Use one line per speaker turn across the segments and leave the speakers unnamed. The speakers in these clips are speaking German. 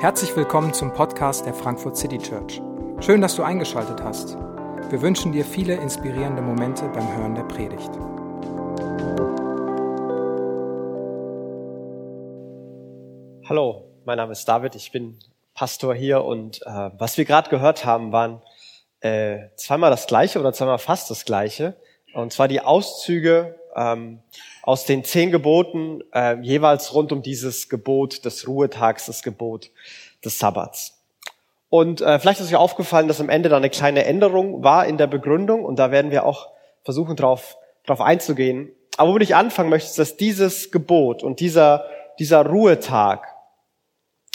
Herzlich willkommen zum Podcast der Frankfurt City Church. Schön, dass du eingeschaltet hast. Wir wünschen dir viele inspirierende Momente beim Hören der Predigt.
Hallo, mein Name ist David, ich bin Pastor hier und äh, was wir gerade gehört haben, waren äh, zweimal das gleiche oder zweimal fast das gleiche. Und zwar die Auszüge ähm, aus den zehn Geboten äh, jeweils rund um dieses Gebot des Ruhetags, das Gebot des Sabbats. Und äh, vielleicht ist euch aufgefallen, dass am Ende da eine kleine Änderung war in der Begründung und da werden wir auch versuchen, darauf drauf einzugehen. Aber wo ich anfangen möchte, ist, dass dieses Gebot und dieser, dieser Ruhetag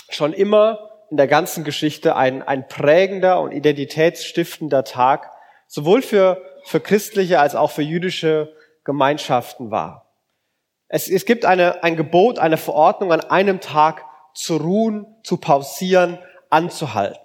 schon immer in der ganzen Geschichte ein, ein prägender und identitätsstiftender Tag, sowohl für, für christliche als auch für jüdische Gemeinschaften war. Es, es gibt eine, ein Gebot, eine Verordnung, an einem Tag zu ruhen, zu pausieren, anzuhalten.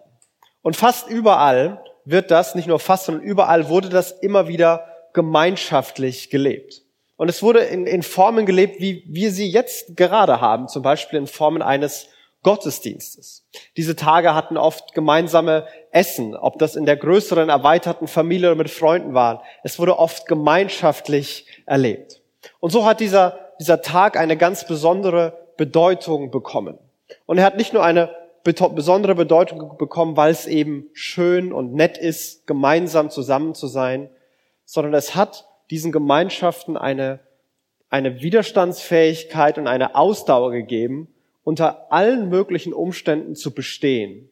Und fast überall wird das, nicht nur fast, sondern überall wurde das immer wieder gemeinschaftlich gelebt. Und es wurde in, in Formen gelebt, wie wir sie jetzt gerade haben, zum Beispiel in Formen eines Gottesdienstes. Diese Tage hatten oft gemeinsame Essen, ob das in der größeren, erweiterten Familie oder mit Freunden waren. Es wurde oft gemeinschaftlich erlebt. Und so hat dieser, dieser Tag eine ganz besondere Bedeutung bekommen. Und er hat nicht nur eine besondere Bedeutung bekommen, weil es eben schön und nett ist, gemeinsam zusammen zu sein, sondern es hat diesen Gemeinschaften eine, eine Widerstandsfähigkeit und eine Ausdauer gegeben, unter allen möglichen Umständen zu bestehen.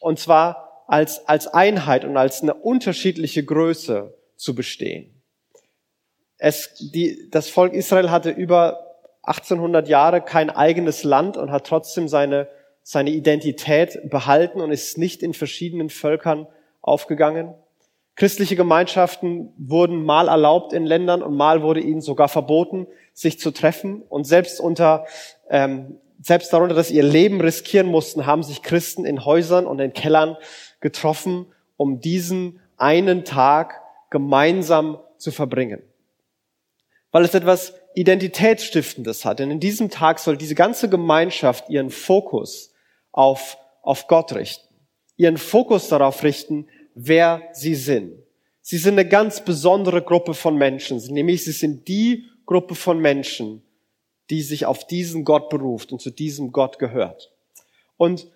Und zwar als, als Einheit und als eine unterschiedliche Größe zu bestehen. Es, die, das Volk Israel hatte über 1800 Jahre kein eigenes Land und hat trotzdem seine, seine Identität behalten und ist nicht in verschiedenen Völkern aufgegangen. Christliche Gemeinschaften wurden mal erlaubt in Ländern und mal wurde ihnen sogar verboten, sich zu treffen. Und selbst unter ähm, selbst darunter, dass sie ihr Leben riskieren mussten, haben sich Christen in Häusern und in Kellern getroffen, um diesen einen Tag gemeinsam zu verbringen. Weil es etwas Identitätsstiftendes hat. Denn in diesem Tag soll diese ganze Gemeinschaft ihren Fokus auf, auf Gott richten. Ihren Fokus darauf richten, wer sie sind. Sie sind eine ganz besondere Gruppe von Menschen. Nämlich sie sind die Gruppe von Menschen, die sich auf diesen Gott beruft und zu diesem Gott gehört. Und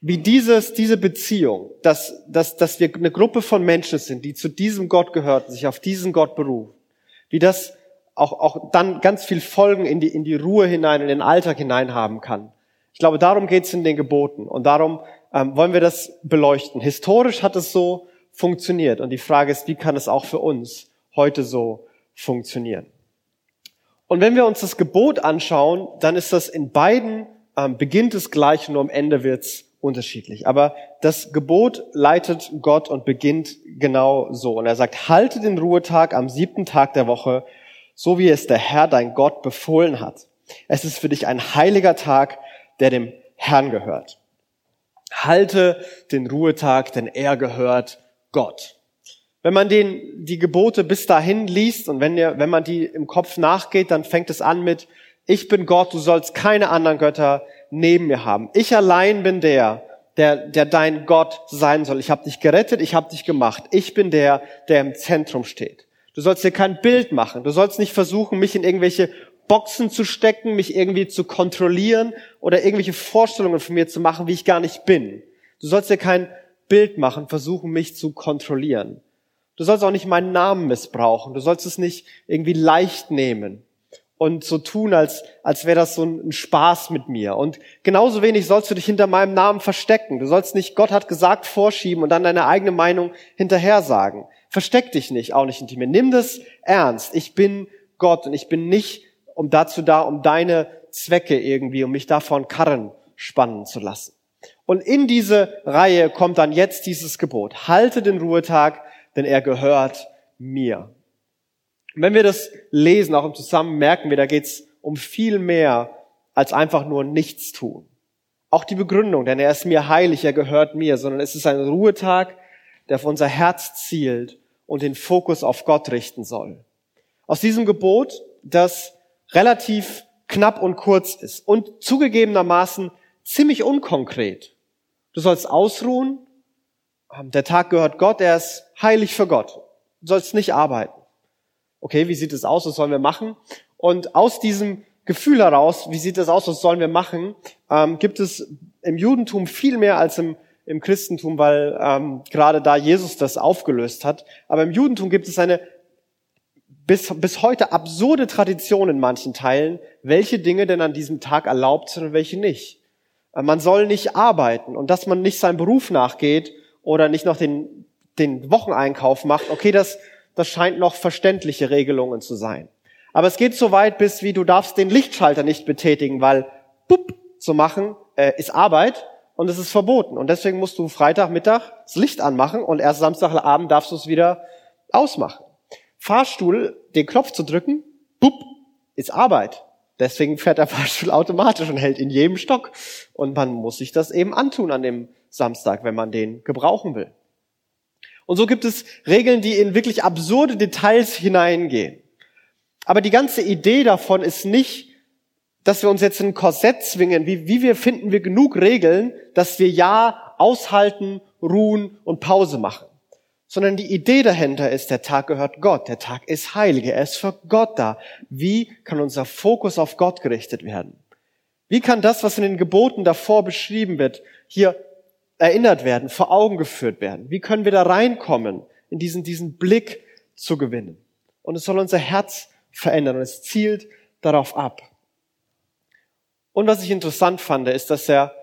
wie dieses, diese Beziehung, dass, dass, dass wir eine Gruppe von Menschen sind, die zu diesem Gott gehört, sich auf diesen Gott beruft, wie das auch, auch dann ganz viel Folgen in die, in die Ruhe hinein, in den Alltag hinein haben kann. Ich glaube, darum geht es in den Geboten und darum ähm, wollen wir das beleuchten. Historisch hat es so funktioniert und die Frage ist, wie kann es auch für uns heute so funktionieren? Und wenn wir uns das Gebot anschauen, dann ist das in beiden ähm, beginnt es gleich, nur am Ende wird's unterschiedlich. Aber das Gebot leitet Gott und beginnt genau so. Und er sagt, halte den Ruhetag am siebten Tag der Woche, so wie es der Herr, dein Gott, befohlen hat. Es ist für dich ein heiliger Tag, der dem Herrn gehört. Halte den Ruhetag, denn er gehört Gott. Wenn man den, die Gebote bis dahin liest und wenn, ihr, wenn man die im Kopf nachgeht, dann fängt es an mit, ich bin Gott, du sollst keine anderen Götter neben mir haben. Ich allein bin der, der, der dein Gott sein soll. Ich habe dich gerettet, ich habe dich gemacht. Ich bin der, der im Zentrum steht. Du sollst dir kein Bild machen. Du sollst nicht versuchen, mich in irgendwelche Boxen zu stecken, mich irgendwie zu kontrollieren oder irgendwelche Vorstellungen von mir zu machen, wie ich gar nicht bin. Du sollst dir kein Bild machen, versuchen, mich zu kontrollieren. Du sollst auch nicht meinen Namen missbrauchen. Du sollst es nicht irgendwie leicht nehmen und so tun, als, als wäre das so ein Spaß mit mir. Und genauso wenig sollst du dich hinter meinem Namen verstecken. Du sollst nicht Gott hat gesagt vorschieben und dann deine eigene Meinung hinterher sagen. Versteck dich nicht, auch nicht hinter mir. Nimm das ernst. Ich bin Gott und ich bin nicht um dazu da, um deine Zwecke irgendwie, um mich davon Karren spannen zu lassen. Und in diese Reihe kommt dann jetzt dieses Gebot. Halte den Ruhetag denn er gehört mir. Und wenn wir das lesen, auch im Zusammen, merken wir, da geht es um viel mehr als einfach nur nichts tun. Auch die Begründung, denn er ist mir heilig, er gehört mir, sondern es ist ein Ruhetag, der auf unser Herz zielt und den Fokus auf Gott richten soll. Aus diesem Gebot, das relativ knapp und kurz ist und zugegebenermaßen ziemlich unkonkret. Du sollst ausruhen, der Tag gehört Gott, er ist heilig für Gott. Du sollst nicht arbeiten. Okay, wie sieht es aus, was sollen wir machen? Und aus diesem Gefühl heraus, wie sieht es aus, was sollen wir machen, ähm, gibt es im Judentum viel mehr als im, im Christentum, weil ähm, gerade da Jesus das aufgelöst hat. Aber im Judentum gibt es eine bis, bis heute absurde Tradition in manchen Teilen, welche Dinge denn an diesem Tag erlaubt sind und welche nicht. Äh, man soll nicht arbeiten und dass man nicht seinem Beruf nachgeht oder nicht noch den, den Wocheneinkauf macht, okay, das, das scheint noch verständliche Regelungen zu sein. Aber es geht so weit bis wie du darfst den Lichtschalter nicht betätigen, weil bup zu machen äh, ist Arbeit und es ist verboten. Und deswegen musst du Freitagmittag das Licht anmachen und erst Samstagabend darfst du es wieder ausmachen. Fahrstuhl, den Knopf zu drücken, bup, ist Arbeit. Deswegen fährt der Fahrstuhl automatisch und hält in jedem Stock. Und man muss sich das eben antun an dem Samstag, wenn man den gebrauchen will. Und so gibt es Regeln, die in wirklich absurde Details hineingehen. Aber die ganze Idee davon ist nicht, dass wir uns jetzt in ein Korsett zwingen, wie, wie wir finden wir genug Regeln, dass wir ja aushalten, ruhen und Pause machen. Sondern die Idee dahinter ist, der Tag gehört Gott, der Tag ist heilig, er ist für Gott da. Wie kann unser Fokus auf Gott gerichtet werden? Wie kann das, was in den Geboten davor beschrieben wird, hier erinnert werden, vor Augen geführt werden? Wie können wir da reinkommen, in diesen, diesen Blick zu gewinnen? Und es soll unser Herz verändern und es zielt darauf ab. Und was ich interessant fand, ist, dass er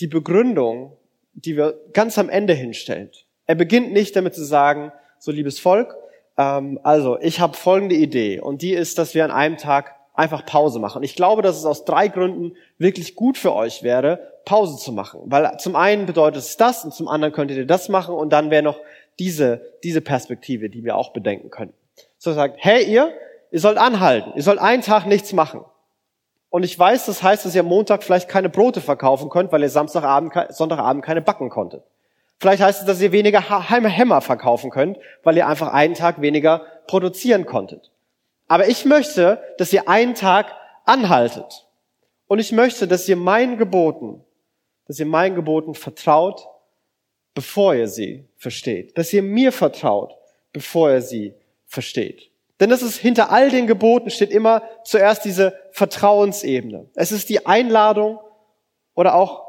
die Begründung, die wir ganz am Ende hinstellt, er beginnt nicht damit zu sagen, so liebes Volk, ähm, also ich habe folgende Idee und die ist, dass wir an einem Tag einfach Pause machen. Ich glaube, dass es aus drei Gründen wirklich gut für euch wäre, Pause zu machen. Weil zum einen bedeutet es das und zum anderen könntet ihr das machen und dann wäre noch diese, diese Perspektive, die wir auch bedenken können. So sagt, hey ihr, ihr sollt anhalten, ihr sollt einen Tag nichts machen. Und ich weiß, das heißt, dass ihr Montag vielleicht keine Brote verkaufen könnt, weil ihr Samstagabend, Sonntagabend keine backen konntet. Vielleicht heißt es, dass ihr weniger Hämmer verkaufen könnt, weil ihr einfach einen Tag weniger produzieren konntet. Aber ich möchte, dass ihr einen Tag anhaltet. Und ich möchte, dass ihr meinen Geboten, dass ihr meinen Geboten vertraut, bevor ihr sie versteht. Dass ihr mir vertraut, bevor ihr sie versteht. Denn es ist hinter all den Geboten steht immer zuerst diese Vertrauensebene. Es ist die Einladung oder auch,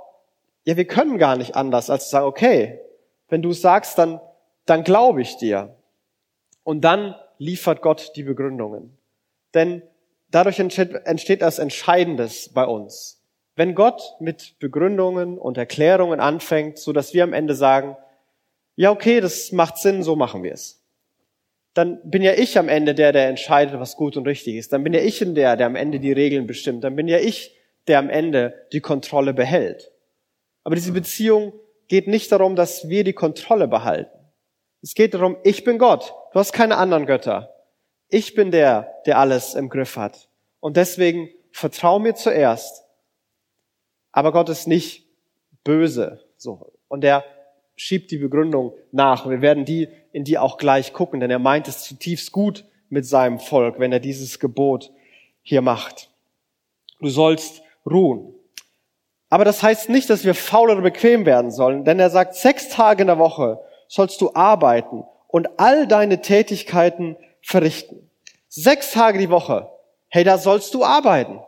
ja, wir können gar nicht anders, als zu sagen, okay, wenn du es sagst, dann, dann glaube ich dir. Und dann liefert Gott die Begründungen. Denn dadurch entsteht, das Entscheidendes bei uns. Wenn Gott mit Begründungen und Erklärungen anfängt, so dass wir am Ende sagen, ja, okay, das macht Sinn, so machen wir es dann bin ja ich am Ende der, der entscheidet, was gut und richtig ist. Dann bin ja ich der, der am Ende die Regeln bestimmt. Dann bin ja ich, der am Ende die Kontrolle behält. Aber diese Beziehung geht nicht darum, dass wir die Kontrolle behalten. Es geht darum, ich bin Gott. Du hast keine anderen Götter. Ich bin der, der alles im Griff hat. Und deswegen vertrau mir zuerst. Aber Gott ist nicht böse. So. Und er schiebt die Begründung nach. Wir werden die in die auch gleich gucken, denn er meint es zutiefst gut mit seinem Volk, wenn er dieses Gebot hier macht. Du sollst ruhen. Aber das heißt nicht, dass wir faul oder bequem werden sollen, denn er sagt, sechs Tage in der Woche sollst du arbeiten und all deine Tätigkeiten verrichten. Sechs Tage die Woche. Hey, da sollst du arbeiten.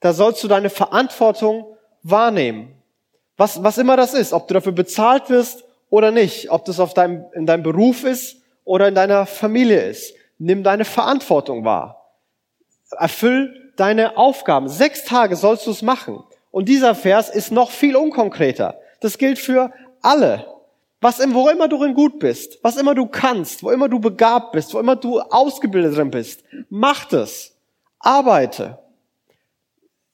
Da sollst du deine Verantwortung wahrnehmen. Was, was immer das ist, ob du dafür bezahlt wirst oder nicht, ob das auf deinem, in deinem Beruf ist oder in deiner Familie ist. Nimm deine Verantwortung wahr. Erfüll deine Aufgaben. Sechs Tage sollst du es machen. Und dieser Vers ist noch viel unkonkreter. Das gilt für alle. Was, wo immer du drin gut bist, was immer du kannst, wo immer du begabt bist, wo immer du ausgebildet drin bist, mach das. Arbeite.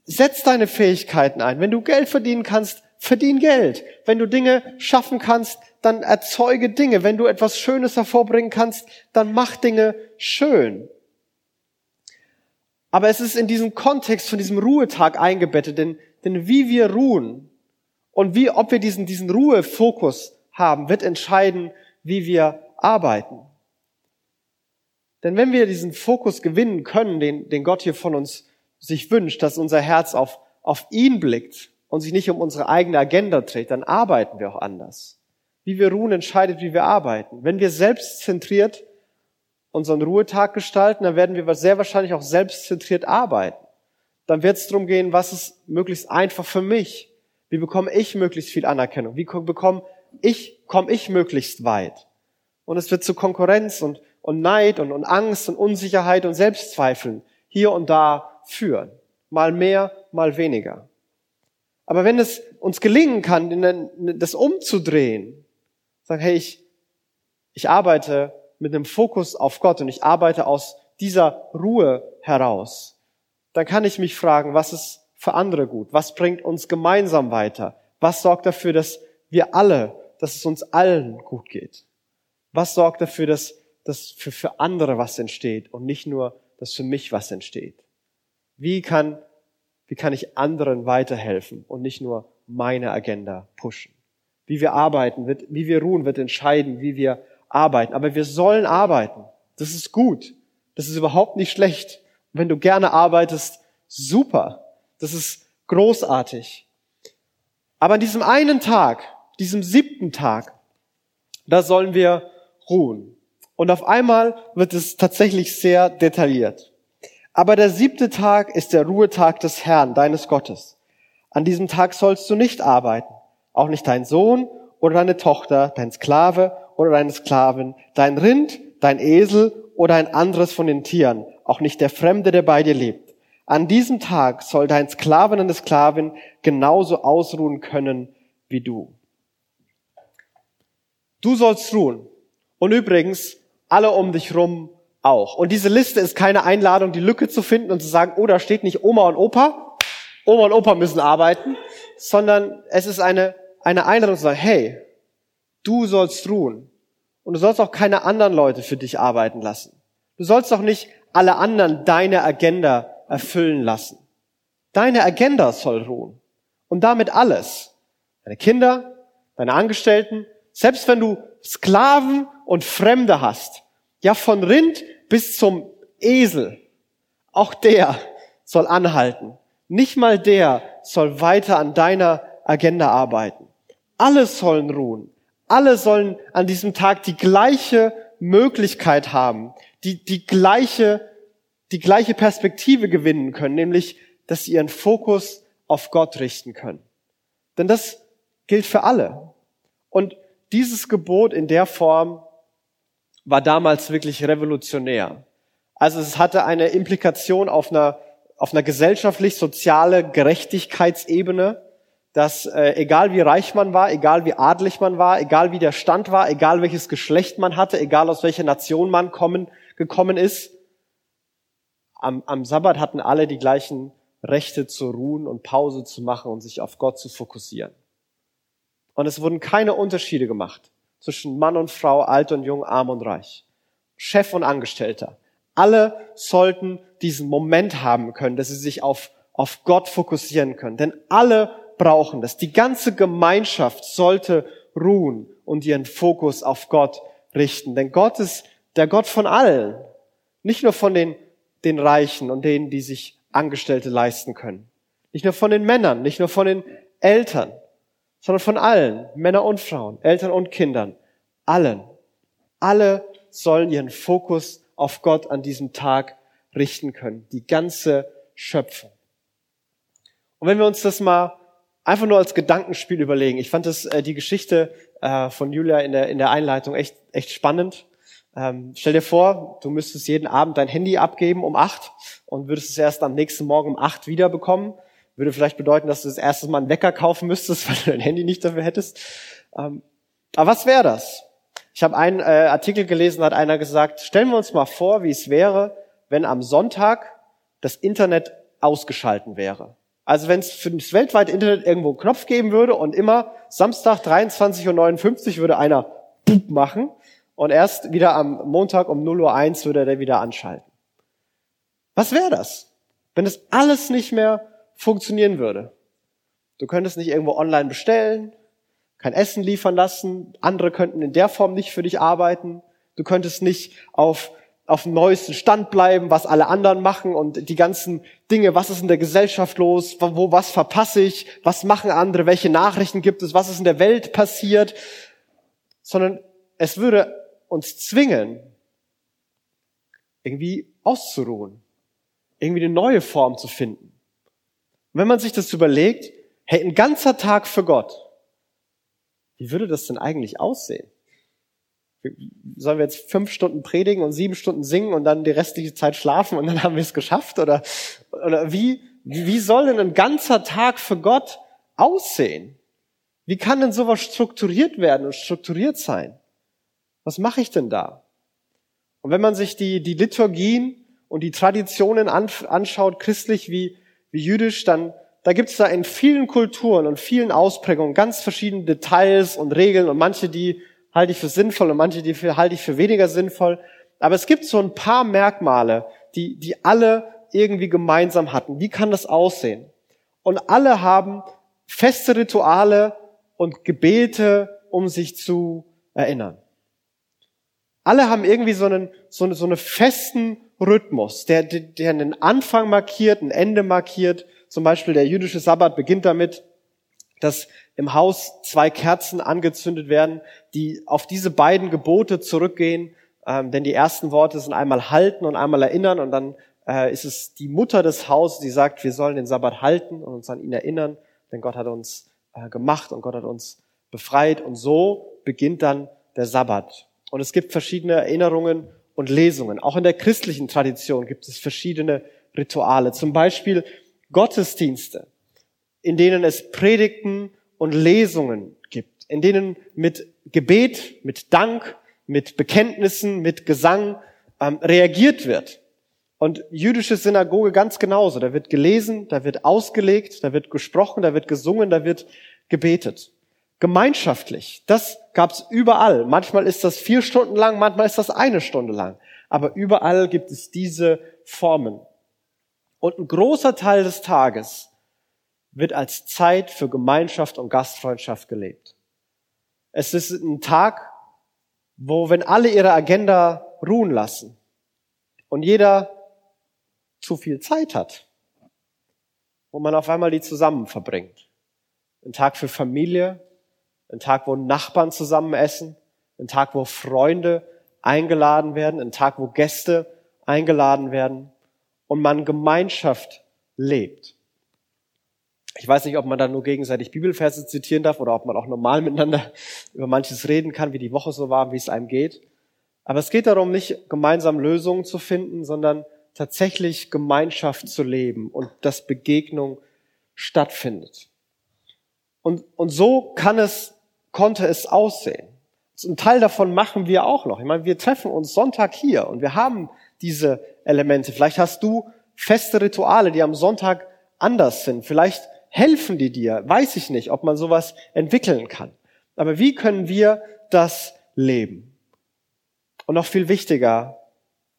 Setz deine Fähigkeiten ein. Wenn du Geld verdienen kannst, verdien Geld. Wenn du Dinge schaffen kannst, dann erzeuge Dinge. Wenn du etwas Schönes hervorbringen kannst, dann mach Dinge schön. Aber es ist in diesem Kontext von diesem Ruhetag eingebettet, denn, denn wie wir ruhen und wie, ob wir diesen, diesen Ruhefokus haben, wird entscheiden, wie wir arbeiten. Denn wenn wir diesen Fokus gewinnen können, den, den Gott hier von uns sich wünscht, dass unser Herz auf, auf ihn blickt und sich nicht um unsere eigene Agenda dreht, dann arbeiten wir auch anders. Wie wir ruhen, entscheidet, wie wir arbeiten. Wenn wir selbstzentriert unseren Ruhetag gestalten, dann werden wir sehr wahrscheinlich auch selbstzentriert arbeiten. Dann wird es darum gehen, was ist möglichst einfach für mich? Wie bekomme ich möglichst viel Anerkennung? Wie bekomme ich, komme ich möglichst weit? Und es wird zu Konkurrenz und, und Neid und, und Angst und Unsicherheit und Selbstzweifeln hier und da führen. Mal mehr, mal weniger. Aber wenn es uns gelingen kann, das umzudrehen, sagen, hey, ich, ich arbeite mit einem Fokus auf Gott und ich arbeite aus dieser Ruhe heraus, dann kann ich mich fragen, was ist für andere gut? Was bringt uns gemeinsam weiter? Was sorgt dafür, dass wir alle, dass es uns allen gut geht? Was sorgt dafür, dass, dass für, für andere was entsteht und nicht nur, dass für mich was entsteht? Wie kann, wie kann ich anderen weiterhelfen und nicht nur meine Agenda pushen? Wie wir arbeiten, wird, wie wir ruhen, wird entscheiden, wie wir arbeiten. Aber wir sollen arbeiten. Das ist gut. Das ist überhaupt nicht schlecht. wenn du gerne arbeitest, super. Das ist großartig. Aber an diesem einen Tag, diesem siebten Tag, da sollen wir ruhen. Und auf einmal wird es tatsächlich sehr detailliert. Aber der siebte Tag ist der Ruhetag des Herrn, deines Gottes. An diesem Tag sollst du nicht arbeiten, auch nicht dein Sohn oder deine Tochter, dein Sklave oder deine Sklavin, dein Rind, dein Esel oder ein anderes von den Tieren, auch nicht der Fremde, der bei dir lebt. An diesem Tag soll dein Sklaven und Sklavin genauso ausruhen können wie du. Du sollst ruhen. Und übrigens, alle um dich rum auch. Und diese Liste ist keine Einladung, die Lücke zu finden und zu sagen, oh, da steht nicht Oma und Opa. Oma und Opa müssen arbeiten, sondern es ist eine, eine Einladung zu sagen, hey, du sollst ruhen. Und du sollst auch keine anderen Leute für dich arbeiten lassen. Du sollst auch nicht alle anderen deine Agenda erfüllen lassen. Deine Agenda soll ruhen. Und damit alles. Deine Kinder, deine Angestellten, selbst wenn du Sklaven und Fremde hast, ja von Rind bis zum Esel, auch der soll anhalten. Nicht mal der soll weiter an deiner Agenda arbeiten. Alle sollen ruhen. Alle sollen an diesem Tag die gleiche Möglichkeit haben, die, die gleiche, die gleiche Perspektive gewinnen können, nämlich, dass sie ihren Fokus auf Gott richten können. Denn das gilt für alle. Und dieses Gebot in der Form war damals wirklich revolutionär. Also es hatte eine Implikation auf einer, auf einer gesellschaftlich-soziale Gerechtigkeitsebene, dass äh, egal wie reich man war, egal wie adlig man war, egal wie der Stand war, egal welches Geschlecht man hatte, egal aus welcher Nation man kommen, gekommen ist, am, am Sabbat hatten alle die gleichen Rechte zu ruhen und Pause zu machen und sich auf Gott zu fokussieren. Und es wurden keine Unterschiede gemacht zwischen Mann und Frau, alt und jung, arm und reich, Chef und Angestellter. Alle sollten diesen Moment haben können, dass sie sich auf, auf Gott fokussieren können. Denn alle brauchen das. Die ganze Gemeinschaft sollte ruhen und ihren Fokus auf Gott richten. Denn Gott ist der Gott von allen. Nicht nur von den, den Reichen und denen, die sich Angestellte leisten können. Nicht nur von den Männern, nicht nur von den Eltern, sondern von allen, Männer und Frauen, Eltern und Kindern, allen. Alle sollen ihren Fokus auf Gott an diesem Tag richten können, die ganze Schöpfung. Und wenn wir uns das mal einfach nur als Gedankenspiel überlegen, ich fand das äh, die Geschichte äh, von Julia in der in der Einleitung echt echt spannend. Ähm, stell dir vor, du müsstest jeden Abend dein Handy abgeben um acht und würdest es erst am nächsten Morgen um acht wiederbekommen. Würde vielleicht bedeuten, dass du das erste Mal einen Wecker kaufen müsstest, weil du dein Handy nicht dafür hättest. Ähm, aber was wäre das? Ich habe einen äh, Artikel gelesen, hat einer gesagt, stellen wir uns mal vor, wie es wäre, wenn am Sonntag das Internet ausgeschalten wäre. Also wenn es für das weltweite Internet irgendwo einen Knopf geben würde und immer Samstag 23.59 Uhr würde einer Boop machen und erst wieder am Montag um 0.01 Uhr würde er der wieder anschalten. Was wäre das? Wenn das alles nicht mehr funktionieren würde. Du könntest nicht irgendwo online bestellen, kein Essen liefern lassen, andere könnten in der Form nicht für dich arbeiten, du könntest nicht auf auf dem neuesten Stand bleiben, was alle anderen machen und die ganzen Dinge, was ist in der Gesellschaft los, wo was verpasse ich, was machen andere, welche Nachrichten gibt es, was ist in der Welt passiert, sondern es würde uns zwingen, irgendwie auszuruhen, irgendwie eine neue Form zu finden. Wenn man sich das überlegt, hey, ein ganzer Tag für Gott, wie würde das denn eigentlich aussehen? Sollen wir jetzt fünf Stunden predigen und sieben Stunden singen und dann die restliche Zeit schlafen und dann haben wir es geschafft? Oder, oder wie, wie soll denn ein ganzer Tag für Gott aussehen? Wie kann denn sowas strukturiert werden und strukturiert sein? Was mache ich denn da? Und wenn man sich die, die Liturgien und die Traditionen anschaut, christlich wie, wie jüdisch, dann da gibt es da in vielen Kulturen und vielen Ausprägungen ganz verschiedene Details und Regeln und manche, die halte ich für sinnvoll und manche, die halte ich für weniger sinnvoll. Aber es gibt so ein paar Merkmale, die, die alle irgendwie gemeinsam hatten. Wie kann das aussehen? Und alle haben feste Rituale und Gebete, um sich zu erinnern. Alle haben irgendwie so einen, so, eine, so einen festen Rhythmus, der, der einen Anfang markiert, ein Ende markiert. Zum Beispiel der jüdische Sabbat beginnt damit, dass im Haus zwei Kerzen angezündet werden, die auf diese beiden Gebote zurückgehen. Ähm, denn die ersten Worte sind einmal halten und einmal erinnern und dann äh, ist es die Mutter des Hauses, die sagt, wir sollen den Sabbat halten und uns an ihn erinnern, denn Gott hat uns äh, gemacht und Gott hat uns befreit und so beginnt dann der Sabbat. Und es gibt verschiedene Erinnerungen und Lesungen. Auch in der christlichen Tradition gibt es verschiedene Rituale. Zum Beispiel Gottesdienste in denen es Predigten und Lesungen gibt, in denen mit Gebet, mit Dank, mit Bekenntnissen, mit Gesang ähm, reagiert wird. Und jüdische Synagoge ganz genauso. Da wird gelesen, da wird ausgelegt, da wird gesprochen, da wird gesungen, da wird gebetet. Gemeinschaftlich, das gab's überall. Manchmal ist das vier Stunden lang, manchmal ist das eine Stunde lang. Aber überall gibt es diese Formen. Und ein großer Teil des Tages wird als Zeit für Gemeinschaft und Gastfreundschaft gelebt. Es ist ein Tag, wo, wenn alle ihre Agenda ruhen lassen und jeder zu viel Zeit hat, wo man auf einmal die zusammen verbringt. Ein Tag für Familie, ein Tag, wo Nachbarn zusammen essen, ein Tag, wo Freunde eingeladen werden, ein Tag, wo Gäste eingeladen werden und man Gemeinschaft lebt. Ich weiß nicht, ob man da nur gegenseitig Bibelverse zitieren darf oder ob man auch normal miteinander über manches reden kann, wie die Woche so war, wie es einem geht. Aber es geht darum, nicht gemeinsam Lösungen zu finden, sondern tatsächlich Gemeinschaft zu leben und dass Begegnung stattfindet. Und, und so kann es, konnte es aussehen. Ein Teil davon machen wir auch noch. Ich meine, wir treffen uns Sonntag hier und wir haben diese Elemente. Vielleicht hast du feste Rituale, die am Sonntag anders sind. Vielleicht helfen die dir? Weiß ich nicht, ob man sowas entwickeln kann. Aber wie können wir das leben? Und noch viel wichtiger,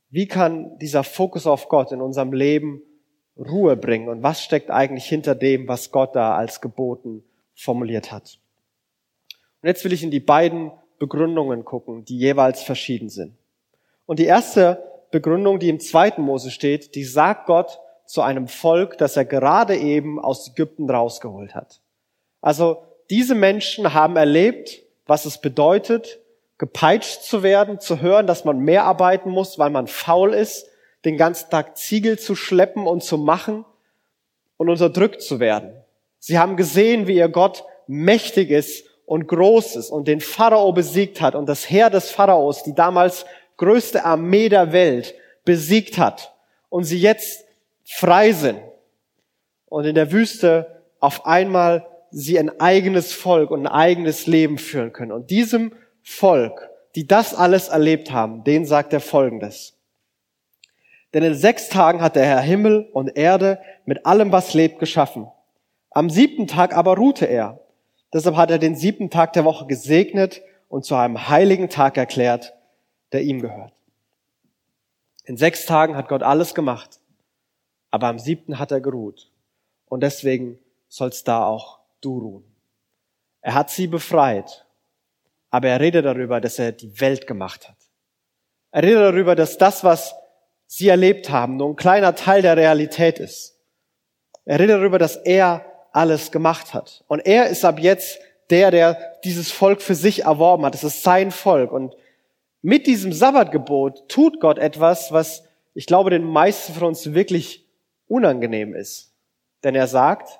wie kann dieser Fokus auf Gott in unserem Leben Ruhe bringen? Und was steckt eigentlich hinter dem, was Gott da als geboten formuliert hat? Und jetzt will ich in die beiden Begründungen gucken, die jeweils verschieden sind. Und die erste Begründung, die im zweiten Mose steht, die sagt Gott, zu einem Volk, das er gerade eben aus Ägypten rausgeholt hat. Also diese Menschen haben erlebt, was es bedeutet, gepeitscht zu werden, zu hören, dass man mehr arbeiten muss, weil man faul ist, den ganzen Tag Ziegel zu schleppen und zu machen und unterdrückt zu werden. Sie haben gesehen, wie ihr Gott mächtig ist und groß ist und den Pharao besiegt hat und das Heer des Pharaos, die damals größte Armee der Welt, besiegt hat und sie jetzt frei sind und in der Wüste auf einmal sie ein eigenes Volk und ein eigenes Leben führen können. Und diesem Volk, die das alles erlebt haben, denen sagt er Folgendes. Denn in sechs Tagen hat der Herr Himmel und Erde mit allem, was lebt, geschaffen. Am siebten Tag aber ruhte er. Deshalb hat er den siebten Tag der Woche gesegnet und zu einem heiligen Tag erklärt, der ihm gehört. In sechs Tagen hat Gott alles gemacht. Aber am siebten hat er geruht. Und deswegen sollst da auch du ruhen. Er hat sie befreit. Aber er redet darüber, dass er die Welt gemacht hat. Er redet darüber, dass das, was sie erlebt haben, nur ein kleiner Teil der Realität ist. Er redet darüber, dass er alles gemacht hat. Und er ist ab jetzt der, der dieses Volk für sich erworben hat. Es ist sein Volk. Und mit diesem Sabbatgebot tut Gott etwas, was ich glaube, den meisten von uns wirklich unangenehm ist. Denn er sagt,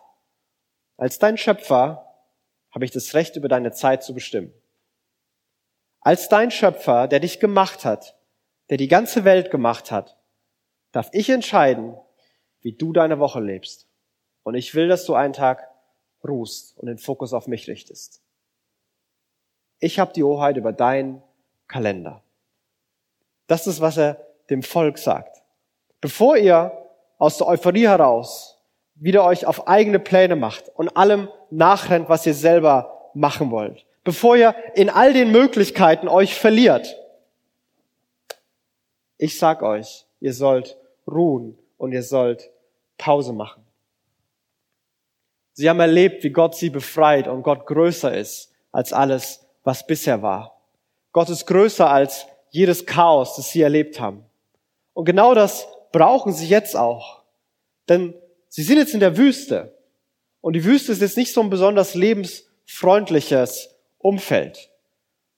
als dein Schöpfer habe ich das Recht, über deine Zeit zu bestimmen. Als dein Schöpfer, der dich gemacht hat, der die ganze Welt gemacht hat, darf ich entscheiden, wie du deine Woche lebst. Und ich will, dass du einen Tag ruhst und den Fokus auf mich richtest. Ich habe die Hoheit über deinen Kalender. Das ist, was er dem Volk sagt. Bevor ihr aus der Euphorie heraus wieder euch auf eigene Pläne macht und allem nachrennt, was ihr selber machen wollt, bevor ihr in all den Möglichkeiten euch verliert, ich sag euch, ihr sollt ruhen und ihr sollt Pause machen. Sie haben erlebt, wie Gott sie befreit und Gott größer ist als alles, was bisher war. Gott ist größer als jedes Chaos, das sie erlebt haben. Und genau das brauchen sie jetzt auch. Denn sie sind jetzt in der Wüste. Und die Wüste ist jetzt nicht so ein besonders lebensfreundliches Umfeld.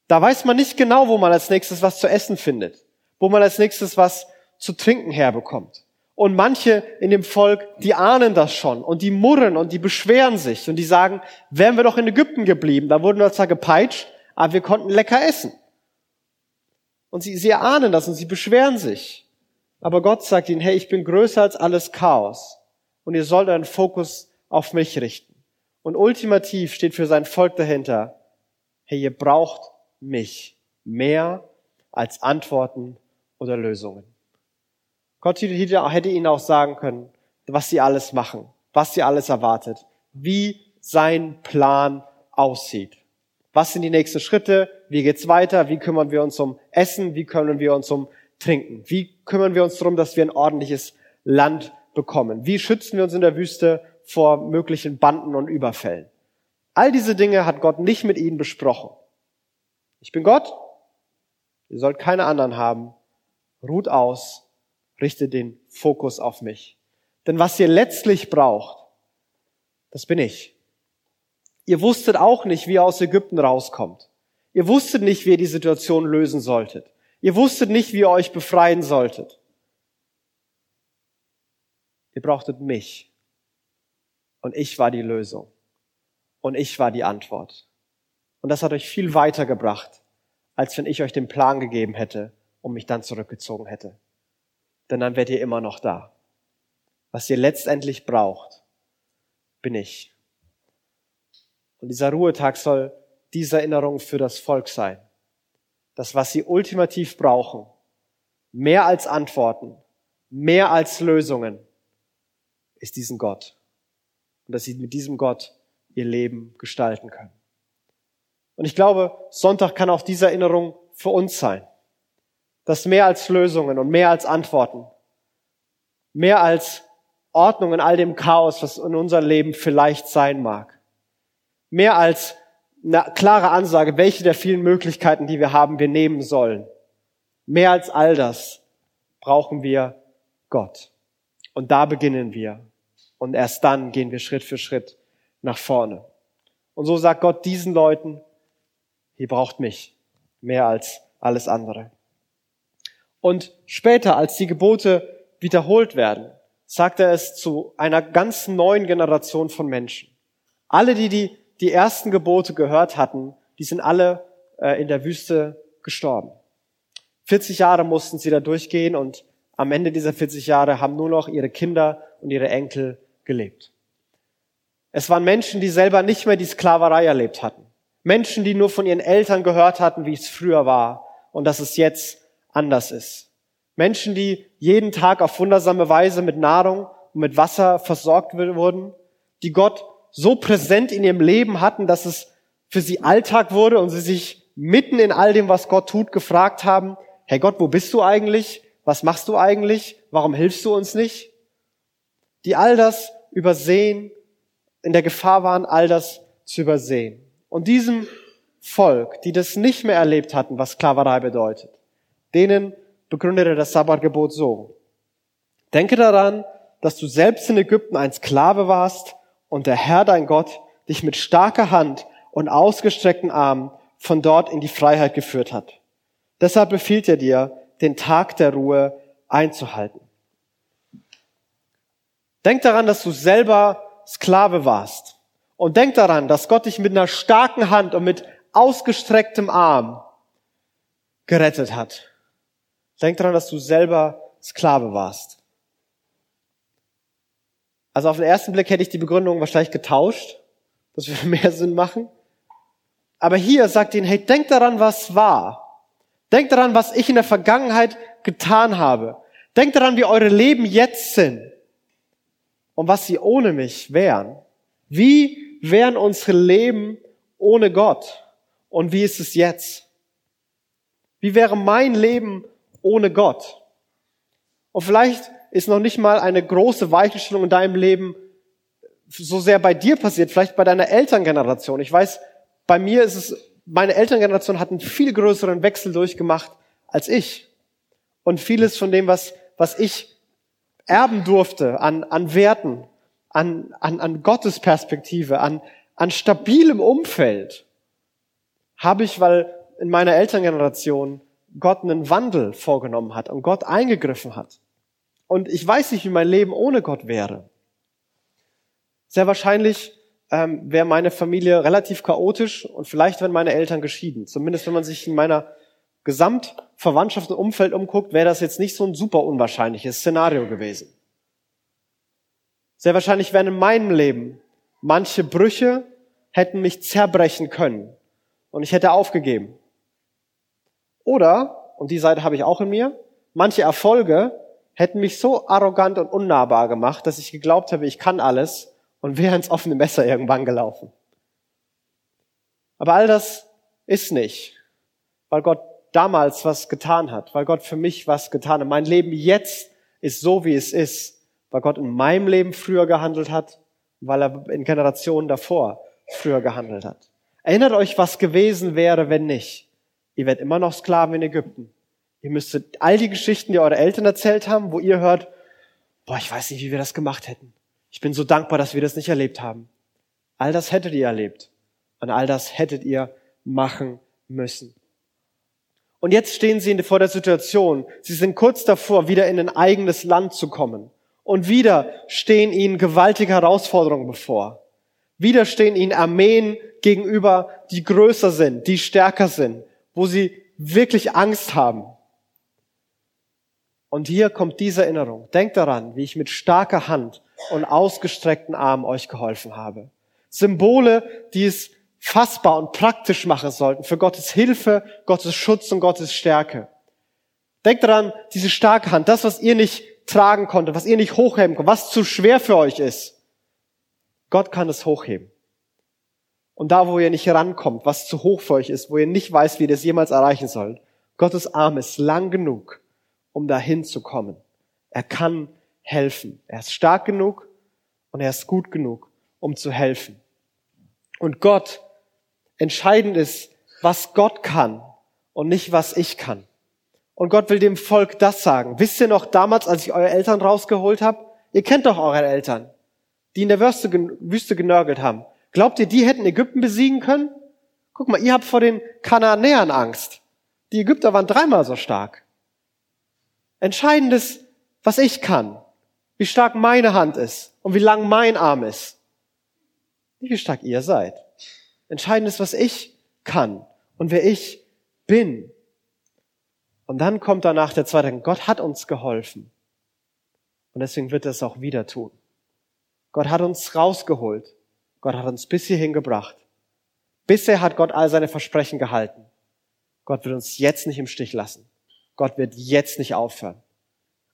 Da weiß man nicht genau, wo man als nächstes was zu essen findet, wo man als nächstes was zu trinken herbekommt. Und manche in dem Volk, die ahnen das schon und die murren und die beschweren sich und die sagen, wären wir doch in Ägypten geblieben, da wurden wir zwar gepeitscht, aber wir konnten lecker essen. Und sie, sie ahnen das und sie beschweren sich. Aber Gott sagt ihnen, hey, ich bin größer als alles Chaos und ihr sollt euren Fokus auf mich richten. Und ultimativ steht für sein Volk dahinter, hey, ihr braucht mich mehr als Antworten oder Lösungen. Gott hätte ihnen auch sagen können, was sie alles machen, was sie alles erwartet, wie sein Plan aussieht. Was sind die nächsten Schritte? Wie geht's weiter? Wie kümmern wir uns um Essen? Wie kümmern wir uns um Trinken? Wie kümmern wir uns darum, dass wir ein ordentliches Land bekommen? Wie schützen wir uns in der Wüste vor möglichen Banden und Überfällen? All diese Dinge hat Gott nicht mit ihnen besprochen. Ich bin Gott. Ihr sollt keine anderen haben. Ruht aus richte den Fokus auf mich. Denn was ihr letztlich braucht, das bin ich. Ihr wusstet auch nicht, wie ihr aus Ägypten rauskommt. Ihr wusstet nicht, wie ihr die Situation lösen solltet. Ihr wusstet nicht, wie ihr euch befreien solltet. Ihr brauchtet mich. Und ich war die Lösung. Und ich war die Antwort. Und das hat euch viel weitergebracht, als wenn ich euch den Plan gegeben hätte und mich dann zurückgezogen hätte denn dann werdet ihr immer noch da. Was ihr letztendlich braucht, bin ich. Und dieser Ruhetag soll diese Erinnerung für das Volk sein. Das, was sie ultimativ brauchen, mehr als Antworten, mehr als Lösungen, ist diesen Gott. Und dass sie mit diesem Gott ihr Leben gestalten können. Und ich glaube, Sonntag kann auch diese Erinnerung für uns sein das mehr als Lösungen und mehr als Antworten, mehr als Ordnung in all dem Chaos, was in unserem Leben vielleicht sein mag, mehr als eine klare Ansage, welche der vielen Möglichkeiten, die wir haben, wir nehmen sollen. Mehr als all das brauchen wir Gott. Und da beginnen wir. Und erst dann gehen wir Schritt für Schritt nach vorne. Und so sagt Gott diesen Leuten, ihr braucht mich mehr als alles andere. Und später, als die Gebote wiederholt werden, sagt er es zu einer ganz neuen Generation von Menschen. Alle, die die, die ersten Gebote gehört hatten, die sind alle äh, in der Wüste gestorben. 40 Jahre mussten sie da durchgehen und am Ende dieser 40 Jahre haben nur noch ihre Kinder und ihre Enkel gelebt. Es waren Menschen, die selber nicht mehr die Sklaverei erlebt hatten. Menschen, die nur von ihren Eltern gehört hatten, wie es früher war und dass es jetzt anders ist. Menschen, die jeden Tag auf wundersame Weise mit Nahrung und mit Wasser versorgt wurden, die Gott so präsent in ihrem Leben hatten, dass es für sie Alltag wurde und sie sich mitten in all dem, was Gott tut, gefragt haben, Hey Gott, wo bist du eigentlich? Was machst du eigentlich? Warum hilfst du uns nicht? Die all das übersehen, in der Gefahr waren, all das zu übersehen. Und diesem Volk, die das nicht mehr erlebt hatten, was Sklaverei bedeutet, Denen begründet er das Sabbatgebot so. Denke daran, dass du selbst in Ägypten ein Sklave warst und der Herr dein Gott dich mit starker Hand und ausgestreckten Armen von dort in die Freiheit geführt hat. Deshalb befiehlt er dir, den Tag der Ruhe einzuhalten. Denk daran, dass du selber Sklave warst. Und denk daran, dass Gott dich mit einer starken Hand und mit ausgestrecktem Arm gerettet hat. Denk daran, dass du selber Sklave warst. Also auf den ersten Blick hätte ich die Begründung wahrscheinlich getauscht. Das würde mehr Sinn machen. Aber hier sagt ihn, hey, denk daran, was war. Denk daran, was ich in der Vergangenheit getan habe. Denk daran, wie eure Leben jetzt sind und was sie ohne mich wären. Wie wären unsere Leben ohne Gott? Und wie ist es jetzt? Wie wäre mein Leben ohne Gott? Und vielleicht ist noch nicht mal eine große Weichenstellung in deinem Leben so sehr bei dir passiert, vielleicht bei deiner Elterngeneration. Ich weiß, bei mir ist es, meine Elterngeneration hat einen viel größeren Wechsel durchgemacht als ich. Und vieles von dem, was, was ich erben durfte an, an Werten, an, an, an Gottes Perspektive, an, an stabilem Umfeld, habe ich, weil in meiner Elterngeneration Gott einen Wandel vorgenommen hat und Gott eingegriffen hat. Und ich weiß nicht, wie mein Leben ohne Gott wäre. Sehr wahrscheinlich ähm, wäre meine Familie relativ chaotisch und vielleicht wären meine Eltern geschieden. Zumindest wenn man sich in meiner Gesamtverwandtschaft und Umfeld umguckt, wäre das jetzt nicht so ein super unwahrscheinliches Szenario gewesen. Sehr wahrscheinlich wären in meinem Leben manche Brüche hätten mich zerbrechen können und ich hätte aufgegeben. Oder, und die Seite habe ich auch in mir, manche Erfolge hätten mich so arrogant und unnahbar gemacht, dass ich geglaubt habe, ich kann alles und wäre ins offene Messer irgendwann gelaufen. Aber all das ist nicht, weil Gott damals was getan hat, weil Gott für mich was getan hat. Mein Leben jetzt ist so, wie es ist, weil Gott in meinem Leben früher gehandelt hat, weil er in Generationen davor früher gehandelt hat. Erinnert euch, was gewesen wäre, wenn nicht. Ihr werdet immer noch Sklaven in Ägypten. Ihr müsstet all die Geschichten, die eure Eltern erzählt haben, wo ihr hört, boah, ich weiß nicht, wie wir das gemacht hätten. Ich bin so dankbar, dass wir das nicht erlebt haben. All das hättet ihr erlebt. Und all das hättet ihr machen müssen. Und jetzt stehen sie vor der Situation. Sie sind kurz davor, wieder in ein eigenes Land zu kommen. Und wieder stehen ihnen gewaltige Herausforderungen bevor. Wieder stehen ihnen Armeen gegenüber, die größer sind, die stärker sind, wo sie wirklich Angst haben. Und hier kommt diese Erinnerung. Denkt daran, wie ich mit starker Hand und ausgestreckten Armen euch geholfen habe. Symbole, die es fassbar und praktisch machen sollten für Gottes Hilfe, Gottes Schutz und Gottes Stärke. Denkt daran, diese starke Hand, das, was ihr nicht tragen konntet, was ihr nicht hochheben konntet, was zu schwer für euch ist. Gott kann es hochheben. Und da, wo ihr nicht rankommt, was zu hoch für euch ist, wo ihr nicht weiß, wie ihr das jemals erreichen sollt, Gottes Arm ist lang genug, um dahin zu kommen. Er kann helfen. Er ist stark genug und er ist gut genug, um zu helfen. Und Gott, entscheidend ist, was Gott kann und nicht, was ich kann. Und Gott will dem Volk das sagen. Wisst ihr noch damals, als ich eure Eltern rausgeholt habe? Ihr kennt doch eure Eltern, die in der Wüste genörgelt haben. Glaubt ihr, die hätten Ägypten besiegen können? Guck mal, ihr habt vor den Kanaanäern Angst. Die Ägypter waren dreimal so stark. Entscheidend ist, was ich kann, wie stark meine Hand ist und wie lang mein Arm ist. Nicht wie stark ihr seid. Entscheidend ist, was ich kann und wer ich bin. Und dann kommt danach der zweite, Gott hat uns geholfen. Und deswegen wird er es auch wieder tun. Gott hat uns rausgeholt. Gott hat uns bis hierhin gebracht. Bisher hat Gott all seine Versprechen gehalten. Gott wird uns jetzt nicht im Stich lassen. Gott wird jetzt nicht aufhören.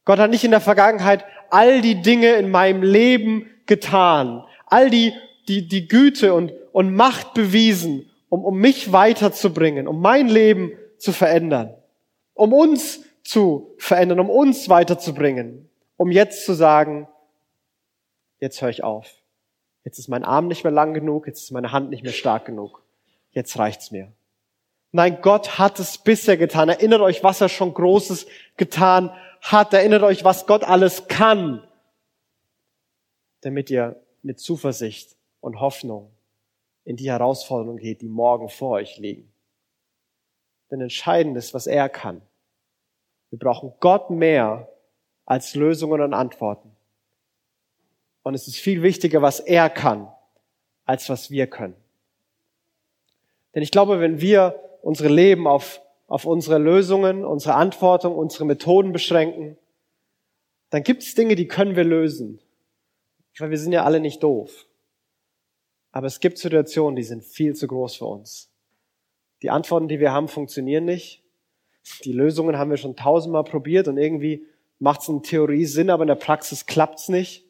Gott hat nicht in der Vergangenheit all die Dinge in meinem Leben getan, all die, die, die Güte und, und Macht bewiesen, um, um mich weiterzubringen, um mein Leben zu verändern, um uns zu verändern, um uns weiterzubringen, um jetzt zu sagen, jetzt höre ich auf. Jetzt ist mein Arm nicht mehr lang genug, jetzt ist meine Hand nicht mehr stark genug. Jetzt reicht's mir. Nein, Gott hat es bisher getan. Erinnert euch, was er schon Großes getan hat. Erinnert euch, was Gott alles kann, damit ihr mit Zuversicht und Hoffnung in die Herausforderungen geht, die morgen vor euch liegen. Denn entscheidend ist, was er kann. Wir brauchen Gott mehr als Lösungen und Antworten. Und es ist viel wichtiger, was er kann, als was wir können. Denn ich glaube, wenn wir unsere Leben auf, auf unsere Lösungen, unsere Antworten, unsere Methoden beschränken, dann gibt es Dinge, die können wir lösen. Weil wir sind ja alle nicht doof. Aber es gibt Situationen, die sind viel zu groß für uns. Die Antworten, die wir haben, funktionieren nicht. Die Lösungen haben wir schon tausendmal probiert und irgendwie macht es in Theorie Sinn, aber in der Praxis klappt es nicht.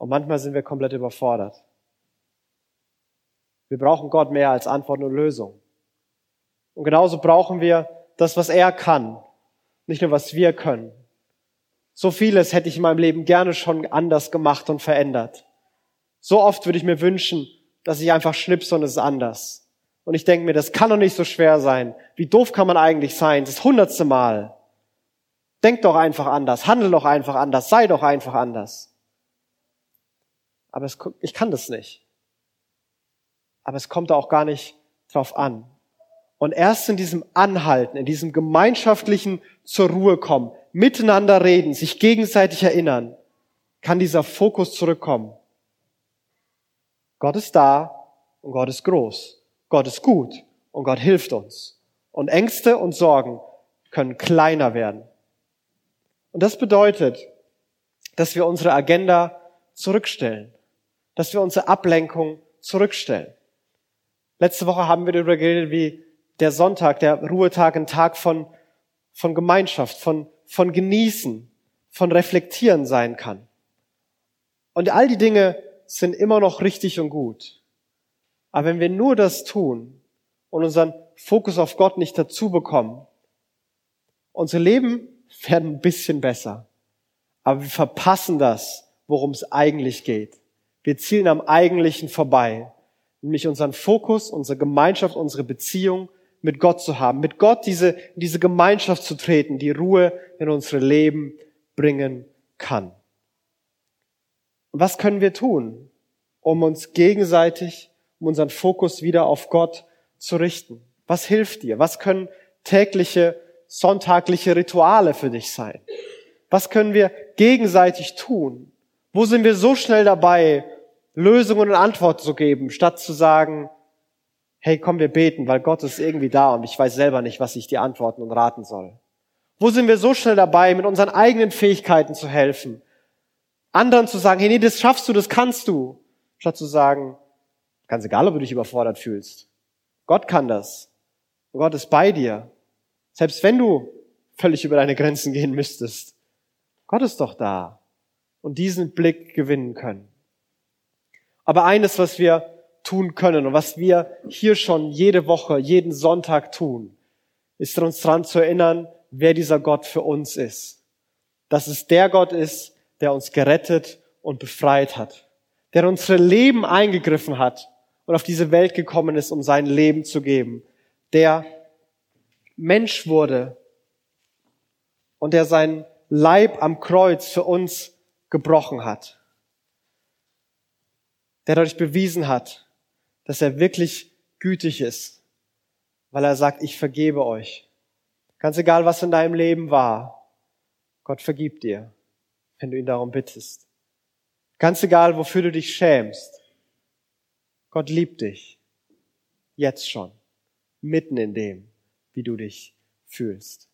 Und manchmal sind wir komplett überfordert. Wir brauchen Gott mehr als Antworten und Lösungen. Und genauso brauchen wir das, was er kann, nicht nur was wir können. So vieles hätte ich in meinem Leben gerne schon anders gemacht und verändert. So oft würde ich mir wünschen, dass ich einfach schnipse und es ist anders. Und ich denke mir, das kann doch nicht so schwer sein. Wie doof kann man eigentlich sein? Das hundertste Mal. Denk doch einfach anders, handel doch einfach anders, sei doch einfach anders. Aber es, ich kann das nicht. Aber es kommt auch gar nicht drauf an. Und erst in diesem Anhalten, in diesem gemeinschaftlichen zur Ruhe kommen, miteinander reden, sich gegenseitig erinnern, kann dieser Fokus zurückkommen. Gott ist da und Gott ist groß. Gott ist gut und Gott hilft uns. Und Ängste und Sorgen können kleiner werden. Und das bedeutet, dass wir unsere Agenda zurückstellen, dass wir unsere Ablenkung zurückstellen. Letzte Woche haben wir darüber geredet, wie der Sonntag, der Ruhetag, ein Tag von, von Gemeinschaft, von, von Genießen, von Reflektieren sein kann. Und all die Dinge sind immer noch richtig und gut. Aber wenn wir nur das tun und unseren Fokus auf Gott nicht dazu bekommen, unsere Leben werden ein bisschen besser. Aber wir verpassen das, worum es eigentlich geht. Wir zielen am Eigentlichen vorbei, nämlich unseren Fokus, unsere Gemeinschaft, unsere Beziehung mit Gott zu haben, mit Gott diese, diese Gemeinschaft zu treten, die Ruhe in unsere Leben bringen kann. Was können wir tun, um uns gegenseitig, um unseren Fokus wieder auf Gott zu richten? Was hilft dir? Was können tägliche sonntagliche Rituale für dich sein? Was können wir gegenseitig tun? Wo sind wir so schnell dabei, Lösungen und Antworten zu geben, statt zu sagen, hey, komm, wir beten, weil Gott ist irgendwie da und ich weiß selber nicht, was ich dir antworten und raten soll. Wo sind wir so schnell dabei, mit unseren eigenen Fähigkeiten zu helfen? Anderen zu sagen, hey, nee, das schaffst du, das kannst du. Statt zu sagen, ganz egal, ob du dich überfordert fühlst. Gott kann das. Und Gott ist bei dir. Selbst wenn du völlig über deine Grenzen gehen müsstest. Gott ist doch da. Und diesen Blick gewinnen können. Aber eines, was wir tun können und was wir hier schon jede Woche, jeden Sonntag tun, ist uns daran zu erinnern, wer dieser Gott für uns ist. Dass es der Gott ist, der uns gerettet und befreit hat. Der in unsere Leben eingegriffen hat und auf diese Welt gekommen ist, um sein Leben zu geben. Der Mensch wurde und der sein Leib am Kreuz für uns gebrochen hat. Der dadurch bewiesen hat, dass er wirklich gütig ist, weil er sagt, ich vergebe euch. Ganz egal, was in deinem Leben war, Gott vergibt dir, wenn du ihn darum bittest. Ganz egal, wofür du dich schämst, Gott liebt dich. Jetzt schon. Mitten in dem, wie du dich fühlst.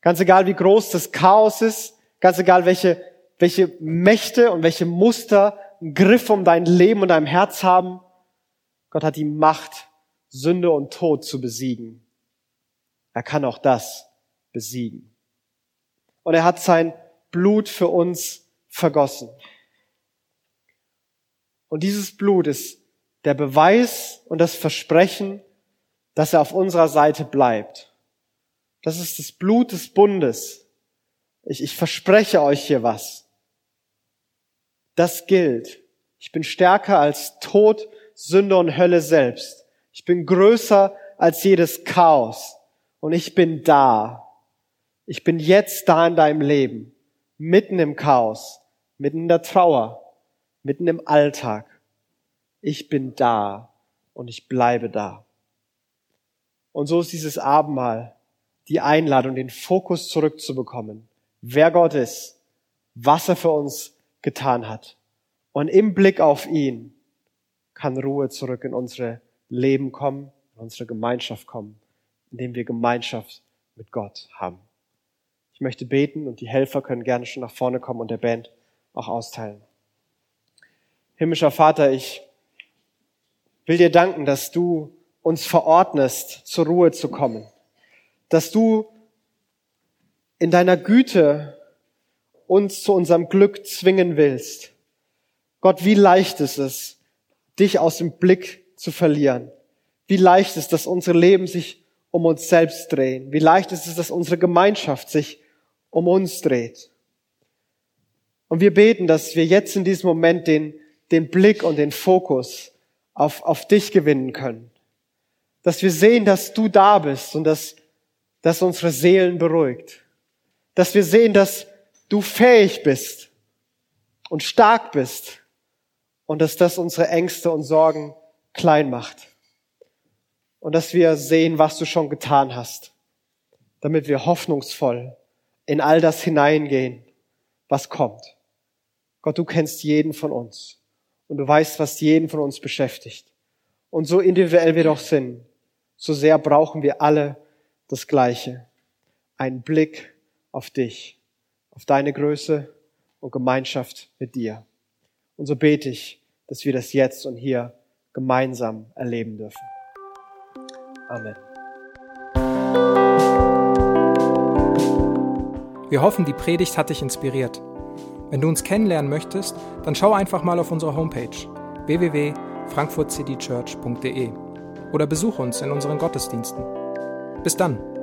Ganz egal, wie groß das Chaos ist, ganz egal, welche, welche Mächte und welche Muster einen Griff um dein Leben und dein Herz haben, Gott hat die Macht, Sünde und Tod zu besiegen. Er kann auch das besiegen. Und er hat sein Blut für uns vergossen. Und dieses Blut ist der Beweis und das Versprechen, dass er auf unserer Seite bleibt. Das ist das Blut des Bundes. Ich, ich verspreche euch hier was. Das gilt. Ich bin stärker als Tod Sünde und Hölle selbst. Ich bin größer als jedes Chaos. Und ich bin da. Ich bin jetzt da in deinem Leben, mitten im Chaos, mitten in der Trauer, mitten im Alltag. Ich bin da und ich bleibe da. Und so ist dieses Abendmahl die Einladung, den Fokus zurückzubekommen, wer Gott ist, was er für uns getan hat. Und im Blick auf ihn kann Ruhe zurück in unsere Leben kommen, in unsere Gemeinschaft kommen, indem wir Gemeinschaft mit Gott haben. Ich möchte beten und die Helfer können gerne schon nach vorne kommen und der Band auch austeilen. Himmlischer Vater, ich will dir danken, dass du uns verordnest, zur Ruhe zu kommen, dass du in deiner Güte uns zu unserem Glück zwingen willst. Gott, wie leicht ist es, dich aus dem Blick zu verlieren. Wie leicht ist, dass unsere Leben sich um uns selbst drehen. Wie leicht ist es, dass unsere Gemeinschaft sich um uns dreht. Und wir beten, dass wir jetzt in diesem Moment den, den Blick und den Fokus auf, auf dich gewinnen können. Dass wir sehen, dass du da bist und dass, dass unsere Seelen beruhigt. Dass wir sehen, dass du fähig bist und stark bist und dass das unsere Ängste und Sorgen klein macht. Und dass wir sehen, was du schon getan hast, damit wir hoffnungsvoll in all das hineingehen, was kommt. Gott, du kennst jeden von uns und du weißt, was jeden von uns beschäftigt. Und so individuell wir doch sind, so sehr brauchen wir alle das Gleiche. Ein Blick auf dich, auf deine Größe und Gemeinschaft mit dir. Und so bete ich, dass wir das jetzt und hier gemeinsam erleben dürfen. Amen.
Wir hoffen, die Predigt hat dich inspiriert. Wenn du uns kennenlernen möchtest, dann schau einfach mal auf unsere Homepage www.frankfurtcitychurch.de oder besuche uns in unseren Gottesdiensten. Bis dann!